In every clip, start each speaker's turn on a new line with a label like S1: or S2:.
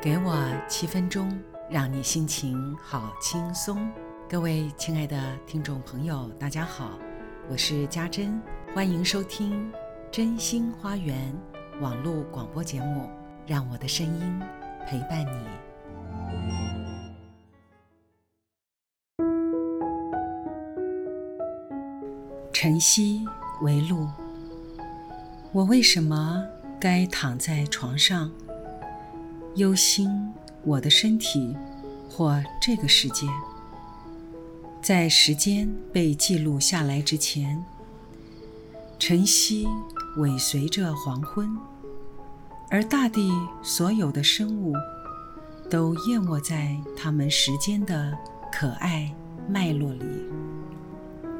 S1: 给我七分钟，让你心情好轻松。各位亲爱的听众朋友，大家好，我是家珍，欢迎收听真心花园网络广播节目，让我的声音陪伴你。晨曦为露，我为什么该躺在床上？忧心我的身体，或这个世界，在时间被记录下来之前，晨曦尾随着黄昏，而大地所有的生物都淹没在他们时间的可爱脉络里。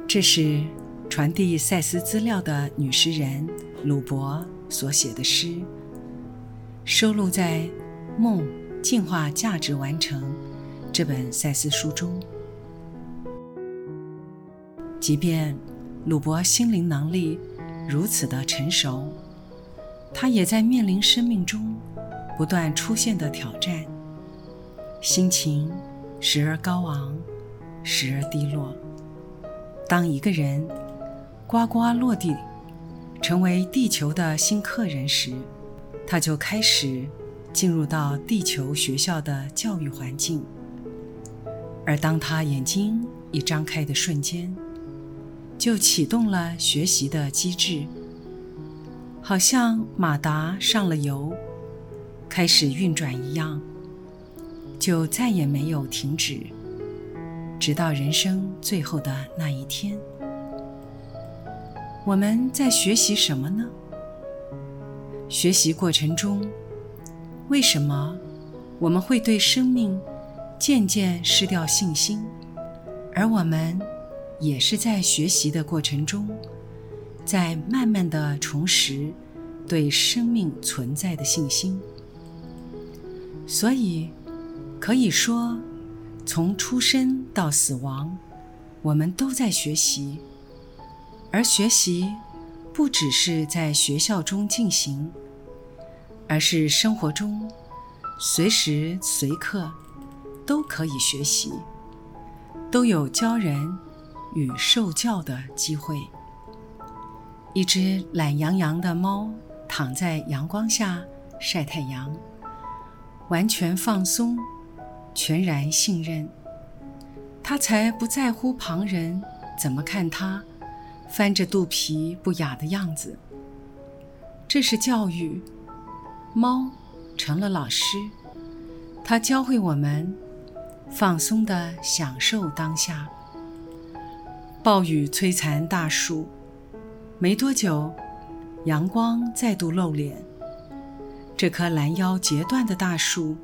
S1: 这是传递赛斯资料的女诗人鲁伯所写的诗，收录在。梦进化价值完成这本赛斯书中，即便鲁伯心灵能力如此的成熟，他也在面临生命中不断出现的挑战，心情时而高昂，时而低落。当一个人呱呱落地，成为地球的新客人时，他就开始。进入到地球学校的教育环境，而当他眼睛一张开的瞬间，就启动了学习的机制，好像马达上了油，开始运转一样，就再也没有停止，直到人生最后的那一天。我们在学习什么呢？学习过程中。为什么我们会对生命渐渐失掉信心？而我们也是在学习的过程中，在慢慢的重拾对生命存在的信心。所以可以说，从出生到死亡，我们都在学习。而学习不只是在学校中进行。而是生活中，随时随刻都可以学习，都有教人与受教的机会。一只懒洋洋的猫躺在阳光下晒太阳，完全放松，全然信任。它才不在乎旁人怎么看它，翻着肚皮不雅的样子。这是教育。猫成了老师，它教会我们放松地享受当下。暴雨摧残大树，没多久，阳光再度露脸。这棵拦腰截断的大树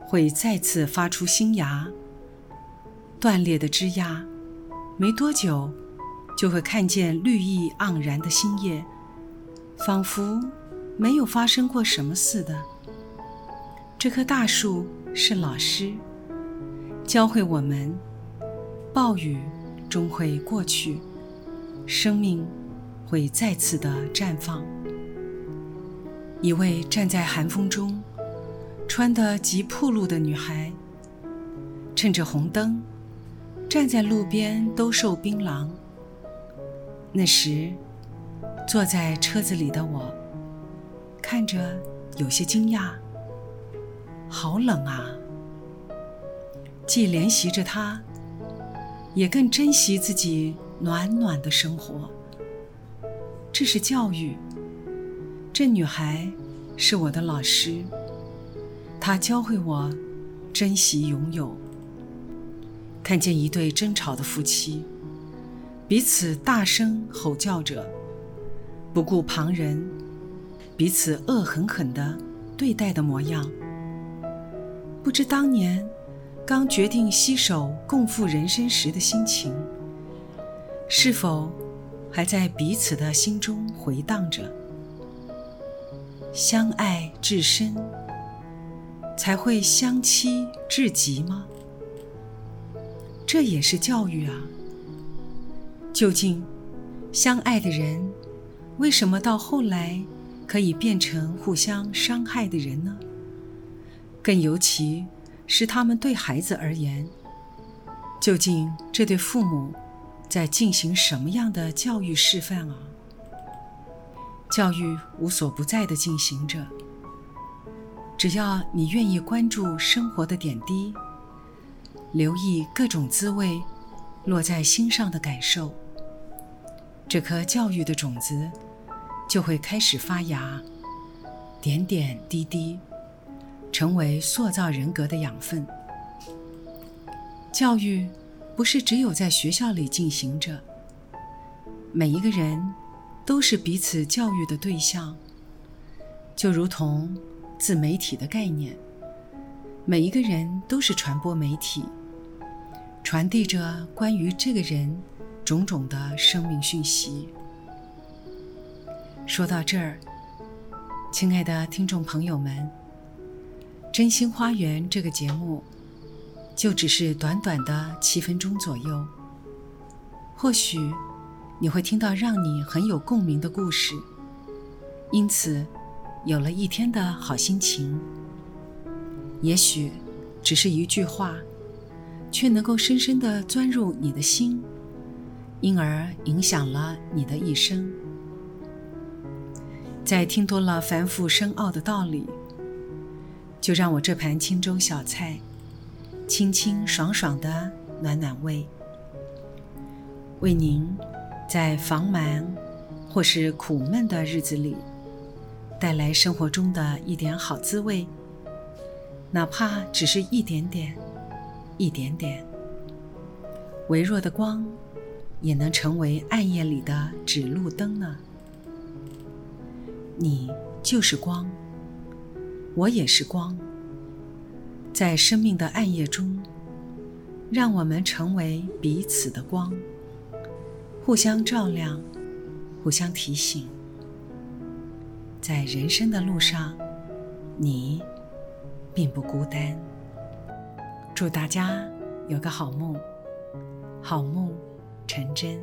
S1: 会再次发出新芽。断裂的枝桠，没多久就会看见绿意盎然的新叶，仿佛。没有发生过什么似的。这棵大树是老师，教会我们：暴雨终会过去，生命会再次的绽放。一位站在寒风中，穿得极暴露的女孩，趁着红灯，站在路边兜售槟榔。那时，坐在车子里的我。看着有些惊讶，好冷啊！既怜惜着他，也更珍惜自己暖暖的生活。这是教育。这女孩是我的老师，她教会我珍惜拥有。看见一对争吵的夫妻，彼此大声吼叫着，不顾旁人。彼此恶狠狠地对待的模样，不知当年刚决定携手共赴人生时的心情，是否还在彼此的心中回荡着？相爱至深，才会相期至极吗？这也是教育啊！究竟相爱的人，为什么到后来？可以变成互相伤害的人呢？更尤其是他们对孩子而言，究竟这对父母在进行什么样的教育示范啊？教育无所不在的进行着，只要你愿意关注生活的点滴，留意各种滋味落在心上的感受，这颗教育的种子就会开始发芽，点点滴滴，成为塑造人格的养分。教育不是只有在学校里进行着，每一个人。都是彼此教育的对象，就如同自媒体的概念，每一个人都是传播媒体，传递着关于这个人种种的生命讯息。说到这儿，亲爱的听众朋友们，《真心花园》这个节目就只是短短的七分钟左右，或许。你会听到让你很有共鸣的故事，因此有了一天的好心情。也许只是一句话，却能够深深地钻入你的心，因而影响了你的一生。在听多了繁复深奥的道理，就让我这盘清粥小菜，清清爽爽的暖暖胃，为您。在繁忙或是苦闷的日子里，带来生活中的一点好滋味，哪怕只是一点点、一点点，微弱的光，也能成为暗夜里的指路灯呢。你就是光，我也是光，在生命的暗夜中，让我们成为彼此的光。互相照亮，互相提醒，在人生的路上，你并不孤单。祝大家有个好梦，好梦成真。